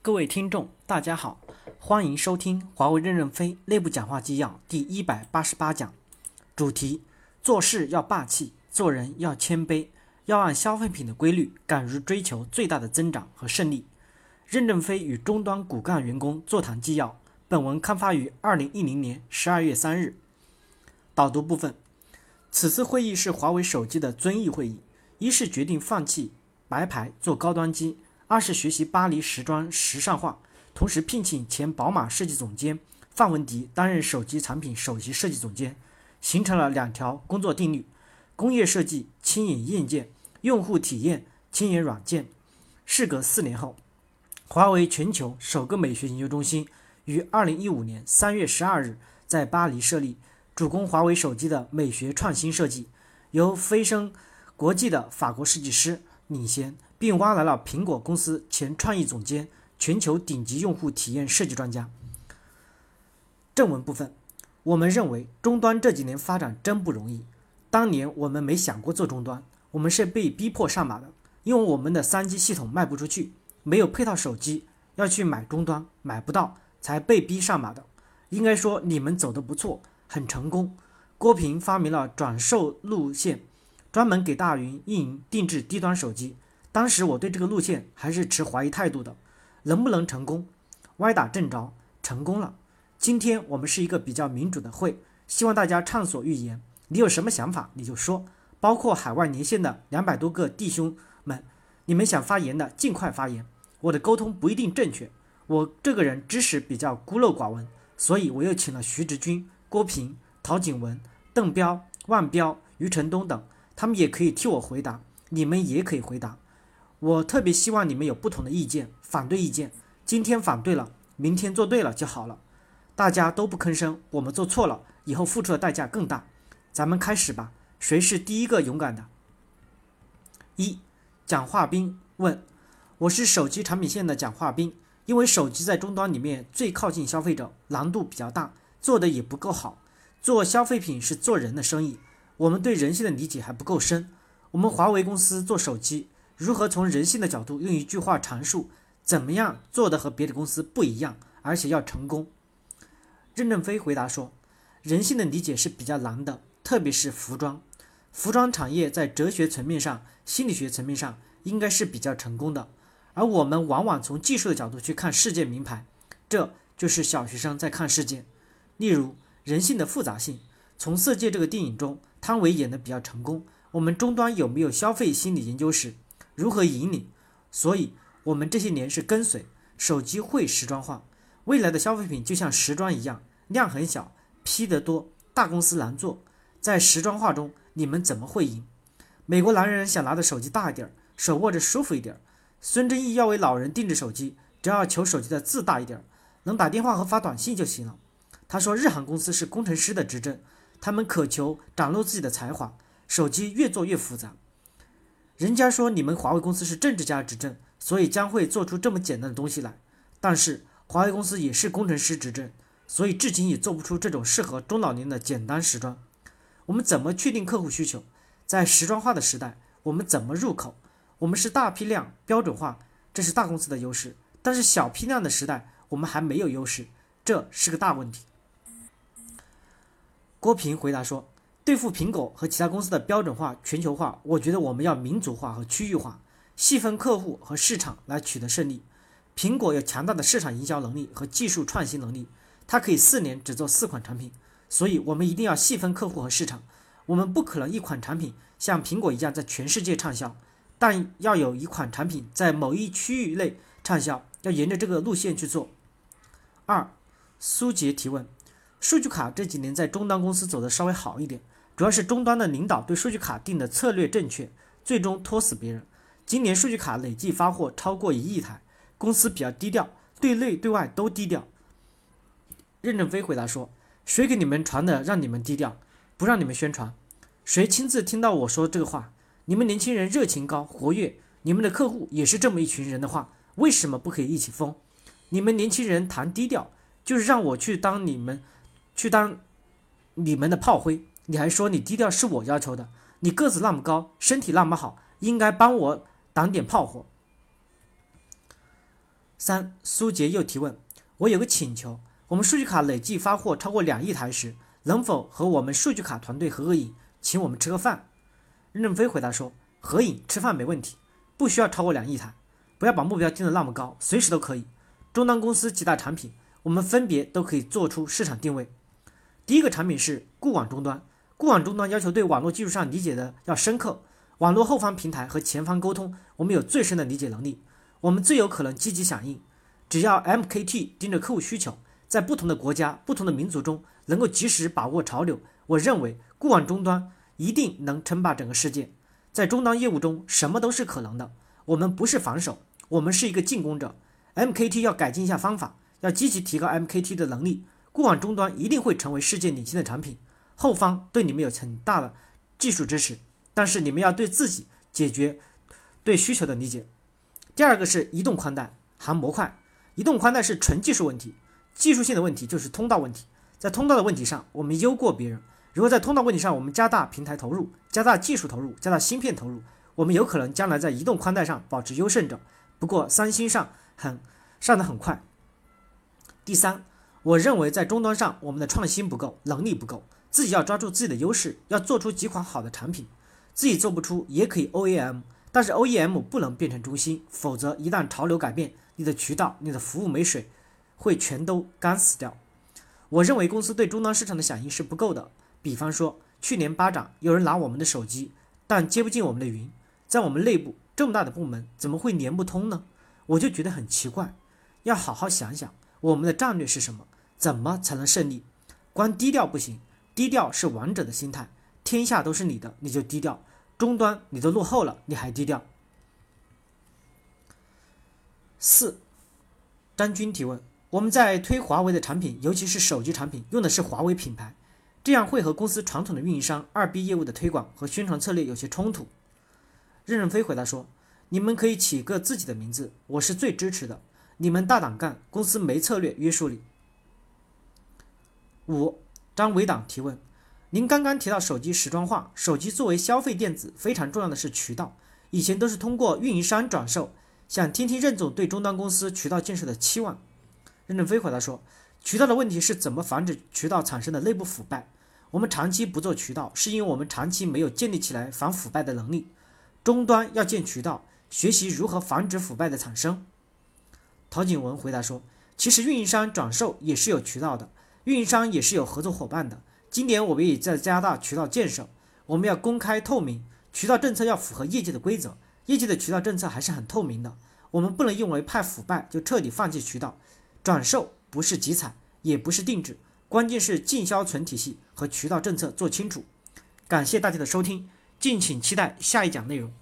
各位听众，大家好，欢迎收听华为任正非内部讲话纪要第一百八十八讲，主题：做事要霸气，做人要谦卑，要按消费品的规律，敢于追求最大的增长和胜利。任正非与终端骨干员工座谈纪要，本文刊发于二零一零年十二月三日。导读部分：此次会议是华为手机的遵义会议，一是决定放弃白牌做高端机。二是学习巴黎时装时尚化，同时聘请前宝马设计总监范文迪担任手机产品首席设计总监，形成了两条工作定律：工业设计轻盈硬件，用户体验轻盈软件。事隔四年后，华为全球首个美学研究中心于二零一五年三月十二日在巴黎设立，主攻华为手机的美学创新设计，由飞升国际的法国设计师领衔。并挖来了苹果公司前创意总监、全球顶级用户体验设计专家。正文部分，我们认为终端这几年发展真不容易。当年我们没想过做终端，我们是被逼迫上马的，因为我们的三 G 系统卖不出去，没有配套手机，要去买终端，买不到，才被逼上马的。应该说你们走得不错，很成功。郭平发明了转售路线，专门给大云运营定制低端手机。当时我对这个路线还是持怀疑态度的，能不能成功？歪打正着，成功了。今天我们是一个比较民主的会，希望大家畅所欲言。你有什么想法你就说，包括海外连线的两百多个弟兄们，你们想发言的尽快发言。我的沟通不一定正确，我这个人知识比较孤陋寡闻，所以我又请了徐直军、郭平、陶景文、邓彪、万彪、余承东等，他们也可以替我回答，你们也可以回答。我特别希望你们有不同的意见、反对意见。今天反对了，明天做对了就好了。大家都不吭声，我们做错了，以后付出的代价更大。咱们开始吧。谁是第一个勇敢的？一，蒋化斌问：我是手机产品线的蒋化斌，因为手机在终端里面最靠近消费者，难度比较大，做的也不够好。做消费品是做人的生意，我们对人性的理解还不够深。我们华为公司做手机。如何从人性的角度用一句话阐述怎么样做的和别的公司不一样，而且要成功？任正非回答说：“人性的理解是比较难的，特别是服装，服装产业在哲学层面上、心理学层面上应该是比较成功的，而我们往往从技术的角度去看世界名牌，这就是小学生在看世界。例如人性的复杂性，从《色戒》这个电影中，汤唯演的比较成功。我们终端有没有消费心理研究室？”如何引领？所以，我们这些年是跟随手机会时装化，未来的消费品就像时装一样，量很小，批得多，大公司难做。在时装化中，你们怎么会赢？美国男人想拿的手机大一点儿，手握着舒服一点儿。孙正义要为老人定制手机，只要求手机的字大一点儿，能打电话和发短信就行了。他说，日韩公司是工程师的执政，他们渴求展露自己的才华，手机越做越复杂。人家说你们华为公司是政治家执政，所以将会做出这么简单的东西来。但是华为公司也是工程师执政，所以至今也做不出这种适合中老年的简单时装。我们怎么确定客户需求？在时装化的时代，我们怎么入口？我们是大批量标准化，这是大公司的优势。但是小批量的时代，我们还没有优势，这是个大问题。郭平回答说。对付苹果和其他公司的标准化、全球化，我觉得我们要民族化和区域化，细分客户和市场来取得胜利。苹果有强大的市场营销能力和技术创新能力，它可以四年只做四款产品，所以我们一定要细分客户和市场。我们不可能一款产品像苹果一样在全世界畅销，但要有一款产品在某一区域内畅销，要沿着这个路线去做。二，苏杰提问：数据卡这几年在终端公司走的稍微好一点。主要是终端的领导对数据卡定的策略正确，最终拖死别人。今年数据卡累计发货超过一亿台，公司比较低调，对内对外都低调。任正非回答说：“谁给你们传的让你们低调，不让你们宣传？谁亲自听到我说这个话？你们年轻人热情高，活跃，你们的客户也是这么一群人的话，为什么不可以一起疯？你们年轻人谈低调，就是让我去当你们，去当你们的炮灰。”你还说你低调是我要求的？你个子那么高，身体那么好，应该帮我挡点炮火。三，苏杰又提问：我有个请求，我们数据卡累计发货超过两亿台时，能否和我们数据卡团队合个影，请我们吃个饭？任正非回答说：合影吃饭没问题，不需要超过两亿台，不要把目标定得那么高，随时都可以。终端公司几大产品，我们分别都可以做出市场定位。第一个产品是固网终端，固网终端要求对网络技术上理解的要深刻，网络后方平台和前方沟通，我们有最深的理解能力。我们最有可能积极响应，只要 MKT 盯着客户需求，在不同的国家、不同的民族中能够及时把握潮流，我认为固网终端一定能称霸整个世界。在终端业务中，什么都是可能的。我们不是防守，我们是一个进攻者。MKT 要改进一下方法，要积极提高 MKT 的能力。固网终端一定会成为世界领先的产品。后方对你们有很大的技术支持，但是你们要对自己解决对需求的理解。第二个是移动宽带含模块，移动宽带是纯技术问题，技术性的问题就是通道问题。在通道的问题上，我们优过别人。如果在通道问题上，我们加大平台投入，加大技术投入，加大芯片投入，我们有可能将来在移动宽带上保持优胜者。不过三星上很上的很快。第三，我认为在终端上，我们的创新不够，能力不够，自己要抓住自己的优势，要做出几款好的产品。自己做不出也可以 OEM。但是 OEM 不能变成中心，否则一旦潮流改变，你的渠道、你的服务没水，会全都干死掉。我认为公司对终端市场的响应是不够的。比方说，去年巴掌有人拿我们的手机，但接不进我们的云，在我们内部这么大的部门，怎么会连不通呢？我就觉得很奇怪。要好好想想，我们的战略是什么？怎么才能胜利？光低调不行，低调是王者的心态，天下都是你的，你就低调。终端你都落后了，你还低调？四，张军提问：我们在推华为的产品，尤其是手机产品，用的是华为品牌，这样会和公司传统的运营商二 B 业务的推广和宣传策略有些冲突。任正非回答说：你们可以起个自己的名字，我是最支持的。你们大胆干，公司没策略约束你。五，张伟党提问。您刚刚提到手机时装化，手机作为消费电子，非常重要的是渠道，以前都是通过运营商转售。想听听任总对终端公司渠道建设的期望。任正非回答说，渠道的问题是怎么防止渠道产生的内部腐败。我们长期不做渠道，是因为我们长期没有建立起来防腐败的能力。终端要建渠道，学习如何防止腐败的产生。陶景文回答说，其实运营商转售也是有渠道的，运营商也是有合作伙伴的。今年我们也在加大渠道建设，我们要公开透明，渠道政策要符合业界的规则，业界的渠道政策还是很透明的。我们不能因为怕腐败就彻底放弃渠道，转售不是集采，也不是定制，关键是进销存体系和渠道政策做清楚。感谢大家的收听，敬请期待下一讲内容。